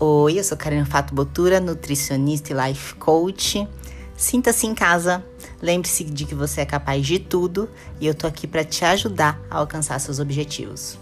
Oi, eu sou Karina Fato Botura, nutricionista e life coach. Sinta-se em casa. Lembre-se de que você é capaz de tudo e eu tô aqui para te ajudar a alcançar seus objetivos.